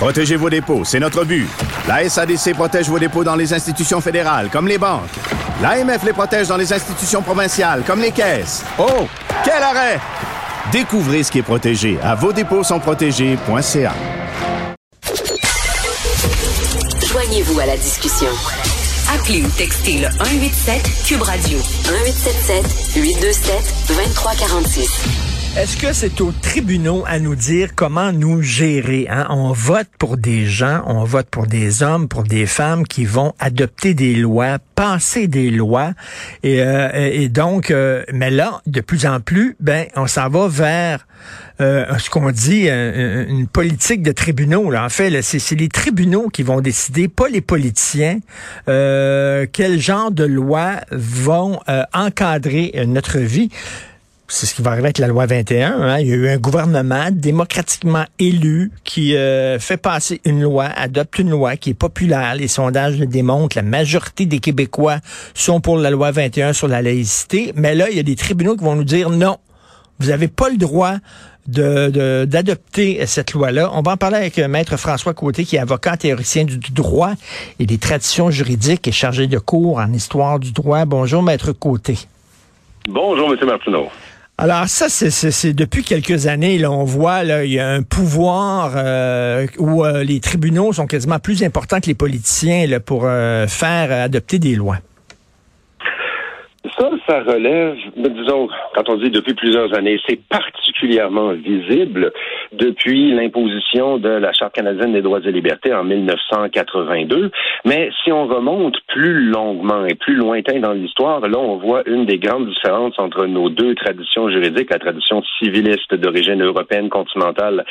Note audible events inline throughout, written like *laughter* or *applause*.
Protégez vos dépôts, c'est notre but. La SADC protège vos dépôts dans les institutions fédérales, comme les banques. L'AMF les protège dans les institutions provinciales, comme les caisses. Oh, quel arrêt! Découvrez ce qui est protégé à vos dépôts sont protégés.ca. Joignez-vous à la discussion. Appelez ou textez le 187 Cube Radio 1877 827 2346. Est-ce que c'est aux tribunaux à nous dire comment nous gérer? hein? On vote pour des gens, on vote pour des hommes, pour des femmes qui vont adopter des lois, passer des lois. Et, euh, donc, euh, mais là, de plus en plus, ben, on s'en va vers euh, ce qu'on dit euh, une politique de tribunaux. Là. En fait, c'est, les tribunaux qui vont décider, pas les politiciens, euh, quel genre de lois vont euh, encadrer euh, notre vie. C'est ce qui va arriver avec la loi 21. hein. Il y a eu un gouvernement démocratiquement élu qui euh, fait passer une loi, adopte une loi qui est populaire. Les sondages le démontrent. La majorité des Québécois sont pour la loi 21 sur la laïcité. Mais là, il y a des tribunaux qui vont nous dire non. Vous n'avez pas le droit de- de- d'adopter cette loi-là. On va en parler avec euh, Maître François Côté, qui est avocat théoricien du droit et des traditions juridiques et chargé de cours en histoire du droit. Bonjour, Maître Côté. Bonjour, M. Martineau. Alors ça, c'est- depuis quelques années, là, on voit, là, il y a un pouvoir euh, où euh, les tribunaux sont quasiment plus importants que les politiciens pour euh, faire adopter des lois. Ça, ça relève, disons, quand on dit depuis plusieurs années, c'est particulièrement visible depuis l'imposition de la Charte canadienne des droits et libertés en 1982. Mais si on remonte plus longuement et plus lointain dans l'histoire, là, on voit une des grandes différences entre nos deux traditions juridiques, la tradition civiliste d'origine européenne continentale,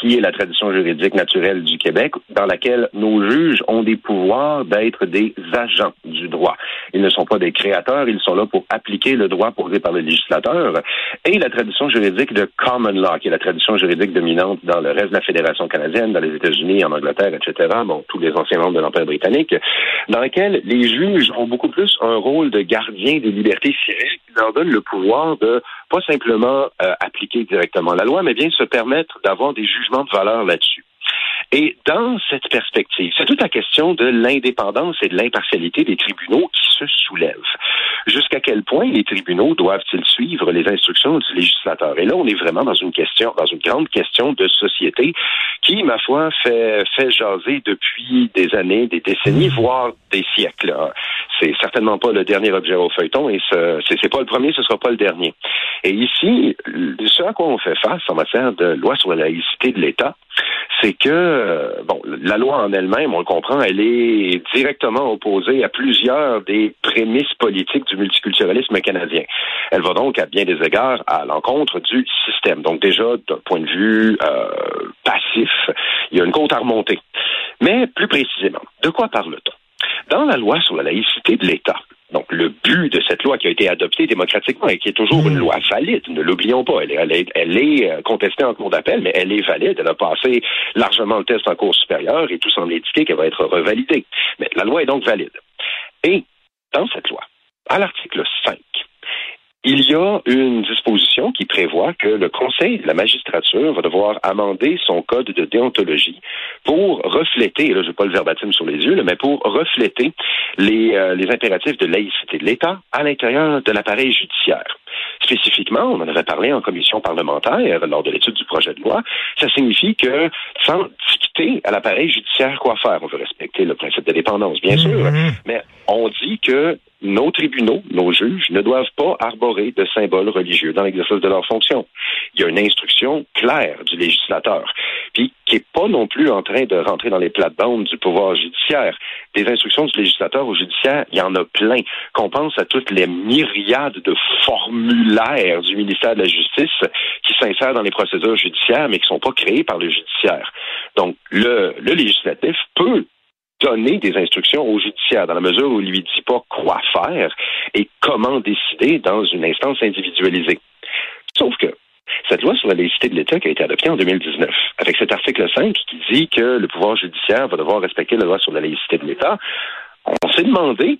qui est la tradition juridique naturelle du Québec, dans laquelle nos juges ont des pouvoirs d'être des agents du droit. Ils ne sont pas des créateurs, ils sont là pour appliquer le droit posé par le législateur. Et la tradition juridique de common law, qui est la tradition juridique dominante dans le reste de la Fédération canadienne, dans les États-Unis, en Angleterre, etc., bon, tous les anciens membres de l'Empire britannique, dans laquelle les juges ont beaucoup plus un rôle de gardien des libertés civiles qui leur donne le pouvoir de pas simplement euh, appliquer directement la loi, mais bien se permettre d'avoir des jugements de valeur là-dessus. Et dans cette perspective, c'est toute la question de l'indépendance et de l'impartialité des tribunaux qui se soulève. Jusqu'à quel point les tribunaux doivent-ils suivre les instructions du législateur? Et là, on est vraiment dans une question, dans une grande question de société qui, ma foi, fait, fait jaser depuis des années, des décennies, voire des siècles. C'est certainement pas le dernier objet au feuilleton et ce, c'est, c'est pas le premier, ce sera pas le dernier. Et ici, ce à quoi on fait face en matière de loi sur la laïcité de l'État, c'est que, euh, bon, la loi en elle-même, on le comprend, elle est directement opposée à plusieurs des prémices politiques du multiculturalisme canadien. Elle va donc, à bien des égards, à l'encontre du système. Donc déjà, d'un point de vue euh, passif, il y a une côte à remonter. Mais plus précisément, de quoi parle-t-on? Dans la loi sur la laïcité de l'État, donc, le but de cette loi qui a été adoptée démocratiquement et qui est toujours une loi valide, ne l'oublions pas, elle est, elle est, elle est euh, contestée en cours d'appel, mais elle est valide. Elle a passé largement le test en cours supérieure et tout semble indiquer qu'elle va être revalidée. Mais la loi est donc valide. Et dans cette loi, à l'article 5, il y a une disposition qui prévoit que le Conseil de la magistrature va devoir amender son code de déontologie pour refléter, et là je n'ai pas le verbatim sur les yeux, là, mais pour refléter les, euh, les impératifs de laïcité de l'État à l'intérieur de l'appareil judiciaire. Spécifiquement, on en avait parlé en commission parlementaire lors de l'étude du projet de loi, ça signifie que sans dicter à l'appareil judiciaire quoi faire, on veut respecter le principe de dépendance, bien sûr, mais on dit que nos tribunaux, nos juges, ne doivent pas arborer de symboles religieux dans l'exercice de leurs fonctions. Il y a une instruction claire du législateur, puis qui n'est pas non plus en train de rentrer dans les plates-bandes du pouvoir judiciaire. Des instructions du législateur au judiciaire, il y en a plein. Qu'on pense à toutes les myriades de formulaires du ministère de la Justice qui s'insèrent dans les procédures judiciaires, mais qui ne sont pas créés par le judiciaire. Donc, le, le législatif peut donner des instructions au judiciaire dans la mesure où il lui dit pas quoi faire et comment décider dans une instance individualisée. Sauf que cette loi sur la laïcité de l'État qui a été adoptée en 2019, avec cet article 5 qui dit que le pouvoir judiciaire va devoir respecter la loi sur la laïcité de l'État, on s'est demandé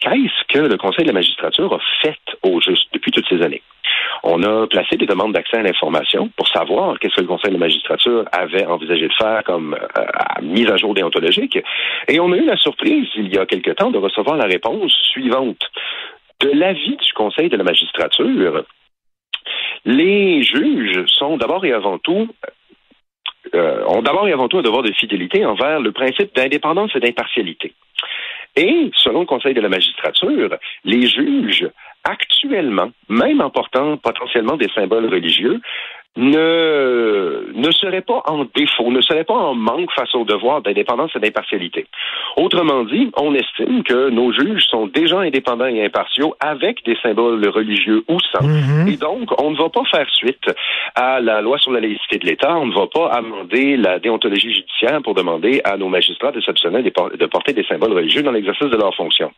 qu'est-ce que le Conseil de la magistrature a fait au juste depuis toutes ces années. On a placé des demandes d'accès à l'information pour savoir qu'est-ce que le Conseil de la magistrature avait envisagé de faire comme euh, mise à jour déontologique. Et on a eu la surprise, il y a quelque temps, de recevoir la réponse suivante. De l'avis du Conseil de la magistrature, les juges sont d'abord et avant tout euh, ont d'abord et avant tout un devoir de fidélité envers le principe d'indépendance et d'impartialité. Et, selon le Conseil de la magistrature, les juges, actuellement, même en portant potentiellement des symboles religieux, ne, ne serait pas en défaut, ne serait pas en manque face au devoir d'indépendance et d'impartialité. Autrement dit, on estime que nos juges sont déjà indépendants et impartiaux avec des symboles religieux ou sans. Mhm. Et donc, on ne va pas faire suite à la loi sur la laïcité de l'État, on ne va pas amender la déontologie judiciaire pour demander à nos magistrats de s'abstenir de porter des symboles religieux dans l'exercice de leurs fonctions.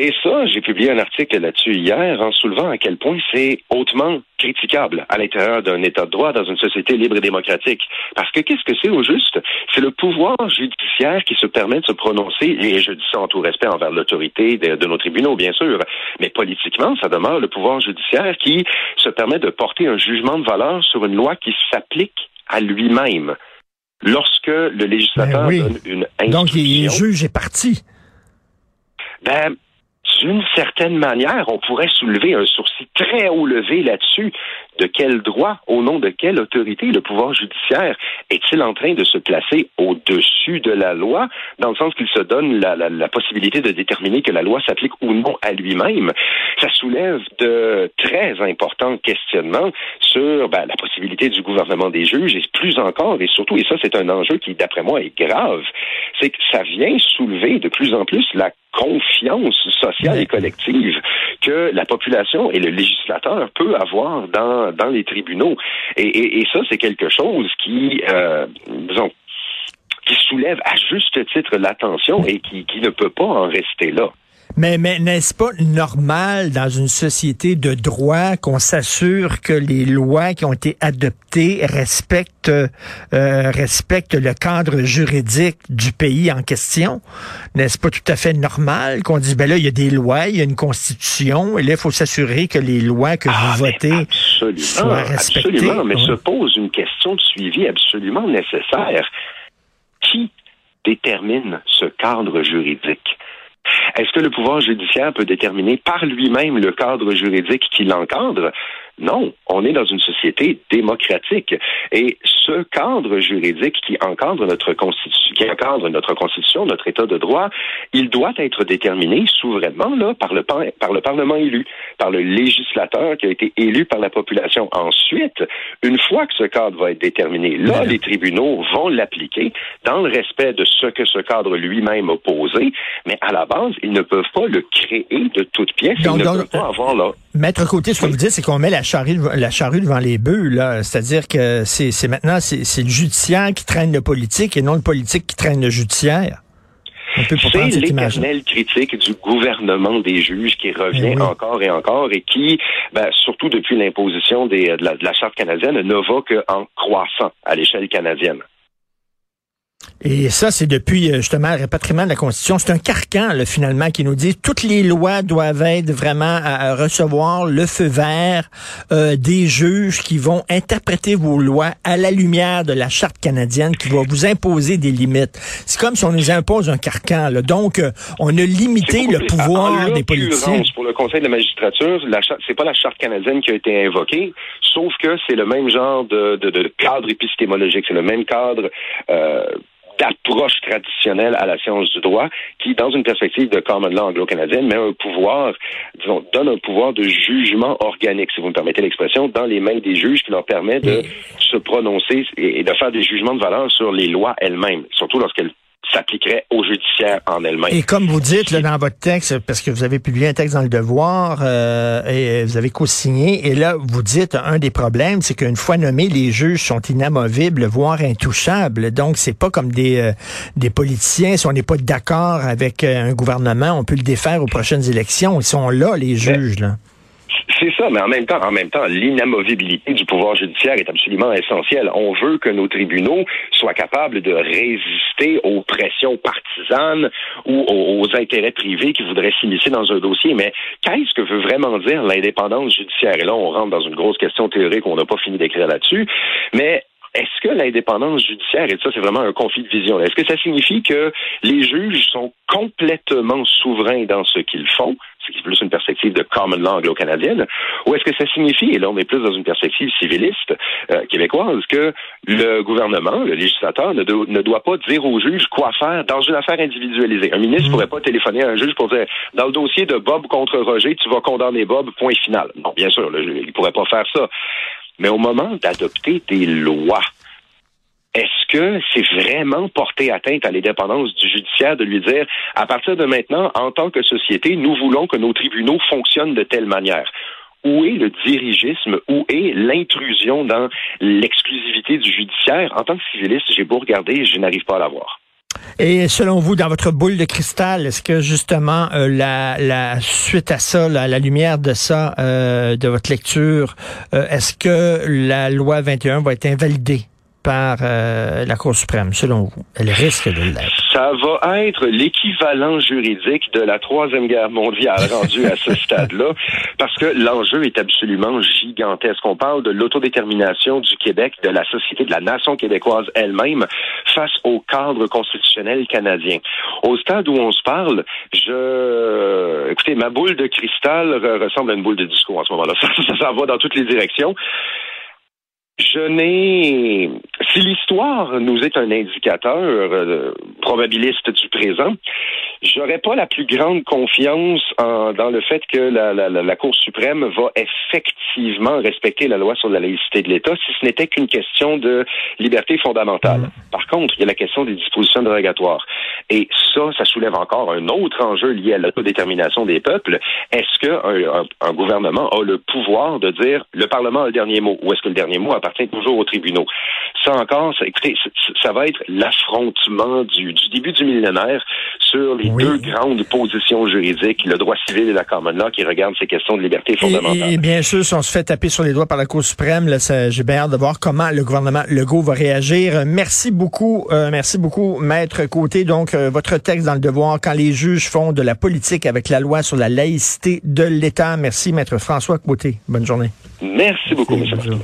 Et ça, j'ai publié un article là-dessus hier en soulevant à quel point c'est hautement critiquable à l'intérieur d'un État de droit dans une société libre et démocratique. Parce que qu'est-ce que c'est au juste? C'est le pouvoir judiciaire qui se permet de se prononcer, et je dis ça en tout respect envers l'autorité de, de nos tribunaux, bien sûr, mais politiquement, ça demeure le pouvoir judiciaire qui se permet de porter un jugement de valeur sur une loi qui s'applique à lui-même. Lorsque le législateur Ben oui. donne une instruction... Donc, il est juge est parti. Ben, d'une certaine manière, on pourrait soulever un sourcil très haut levé là-dessus. De quel droit, au nom de quelle autorité le pouvoir judiciaire est-il en train de se placer au-dessus de la loi, dans le sens qu'il se donne la, la, possibilité de déterminer que la loi s'applique ou non à lui-même? Ça soulève de très importants questionnements sur ben, la possibilité du gouvernement des juges et plus encore, et surtout, et ça c'est un enjeu qui, d'après moi, est grave, c'est que ça vient soulever de plus en plus la confiance sociale et collective que la population et le législateur peut avoir dans, dans les tribunaux. Et, et, et ça, c'est quelque chose qui, euh, disons, qui soulève à juste titre l'attention et qui, qui ne peut pas en rester là. Mais, mais n'est-ce pas normal dans une société de droit qu'on s'assure que les lois qui ont été adoptées respectent, euh, respectent le cadre juridique du pays en question? N'est-ce pas tout à fait normal qu'on dise, ben là, il y a des lois, il y a une constitution, et là, il faut s'assurer que les lois que Ah, vous mais votez soient respectées? Absolument, mais Ouais. se pose une question de suivi absolument nécessaire. Qui détermine ce cadre juridique? Est-ce que le pouvoir judiciaire peut déterminer par lui-même le cadre juridique qui l'encadre? Non, on est dans une société démocratique. Et ce cadre juridique qui encadre notre constitution, qui encadre notre constitution, notre état de droit, il doit être déterminé souverainement là par le par, le parlement élu, par le législateur qui a été élu par la population. Ensuite, une fois que ce cadre va être déterminé, là les tribunaux vont l'appliquer dans le respect de ce que ce cadre lui-même a posé, mais à la base, ils ne peuvent pas le créer de toutes pièces, ils ne peuvent pas avoir là Maître Côté, ce que vous dites, c'est qu'on met la charrue, la charrue devant les bœufs, là. C'est-à-dire que c'est c'est maintenant, c'est c'est le judiciaire qui traîne le politique et non le politique qui traîne le judiciaire. C'est l'éternelle critique du gouvernement des juges qui revient oui. encore et encore et qui, ben, surtout depuis l'imposition des- de, la, de la Charte canadienne, ne va qu'en croissant à l'échelle canadienne. Et ça, c'est depuis euh, justement le rapatriement de la Constitution. C'est un carcan, là, finalement, qui nous dit toutes les lois doivent être vraiment à, à recevoir le feu vert euh, des juges qui vont interpréter vos lois à la lumière de la Charte canadienne qui va vous imposer des limites. C'est comme si on nous impose un carcan. Là. Donc, euh, on a limité le pouvoir des politiciens. Pour le Conseil de la magistrature, la c'est pas la charte canadienne qui a été invoquée, sauf que c'est le même genre de, de- de cadre épistémologique, c'est le même cadre euh, d'approche traditionnelle à la science du droit qui, dans une perspective de common law anglo-canadienne, met un pouvoir, disons, donne un pouvoir de jugement organique, si vous me permettez l'expression, dans les mains des juges qui leur permet de se prononcer et de faire des jugements de valeur sur les lois elles-mêmes, surtout lorsqu'elles s'appliquerait au judiciaire en elle-même. Et comme vous dites là, dans votre texte, parce que vous avez publié un texte dans Le Devoir euh, et vous avez co-signé, et là, vous dites un des problèmes, c'est qu'une fois nommés, les juges sont inamovibles, voire intouchables. Donc, c'est pas comme des, euh, des politiciens. Si on n'est pas d'accord avec euh, un gouvernement, on peut le défaire aux prochaines élections. Ils sont là, les juges. Là. C'est ça, mais en même temps, en même temps, l'inamovibilité du pouvoir judiciaire est absolument essentielle. On veut que nos tribunaux soient capables de résister aux pressions partisanes ou aux, intérêts privés qui voudraient s'immiscer dans un dossier. Mais qu'est-ce que veut vraiment dire l'indépendance judiciaire? Et là, on rentre dans une grosse question théorique qu'on n'a pas fini d'écrire là-dessus. Mais est-ce que l'indépendance judiciaire, et ça c'est vraiment un conflit de vision, est-ce que ça signifie que les juges sont complètement souverains dans ce qu'ils font, ce qui est plus une perspective de common law anglo-canadienne, ou est-ce que ça signifie, et là on est plus dans une perspective civiliste euh, québécoise, que le gouvernement, le législateur, ne, doit pas dire aux juges quoi faire dans une affaire individualisée. Un ministre ne mmh. pourrait pas téléphoner à un juge pour dire, dans le dossier de Bob contre Roger, tu vas condamner Bob, point final. Non, bien sûr, il ne pourrait pas faire ça. Mais au moment d'adopter des lois, que c'est vraiment porter atteinte à l'indépendance du judiciaire de lui dire, à partir de maintenant, en tant que société, nous voulons que nos tribunaux fonctionnent de telle manière? Où est le dirigisme? Où est l'intrusion dans l'exclusivité du judiciaire? En tant que civiliste, j'ai beau regarder, je n'arrive pas à la voir. Et selon vous, dans votre boule de cristal, est-ce que justement euh, la, suite à ça, la, la lumière de ça, euh, de votre lecture, euh, est-ce que la loi 21 va être invalidée? Par euh, la Cour suprême, selon vous? Elle risque de l'être. Ça va être l'équivalent juridique de la Troisième Guerre mondiale *laughs* rendue à ce stade-là, parce que l'enjeu est absolument gigantesque. On parle de l'autodétermination du Québec, de la société, de la nation québécoise elle-même face au cadre constitutionnel canadien. Au stade où on se parle, je... Écoutez, ma boule de cristal ressemble à une boule de disco en ce moment-là. *laughs* Ça, ça, ça va dans toutes les directions. Je n'ai. Si l'histoire nous est un indicateur euh, probabiliste du présent, j'aurais pas la plus grande confiance dans le fait que la, la, la, Cour suprême va effectivement respecter la loi sur la laïcité de l'État si ce n'était qu'une question de liberté fondamentale. Mmh. Par contre, il y a la question des dispositions dérogatoires. Et ça, ça soulève encore un autre enjeu lié à l'autodétermination des peuples. Est-ce qu'un un, gouvernement a le pouvoir de dire le Parlement a le dernier mot ou est-ce que le dernier mot appartient toujours aux tribunaux? Ça encore, ça, écoutez, ça va être l'affrontement du, du début du millénaire sur les deux grandes positions juridiques, le droit civil et la common law, qui regardent ces questions de liberté fondamentale. Et, bien sûr, si on se fait taper sur les doigts par la Cour suprême, j'ai bien hâte de voir comment le gouvernement Legault va réagir. Merci beaucoup, euh, merci beaucoup, Maître Côté. Donc, euh, votre texte dans le devoir, quand les juges font de la politique avec la loi sur la laïcité de l'État. Merci, Maître François Côté. Bonne journée. Merci beaucoup, M.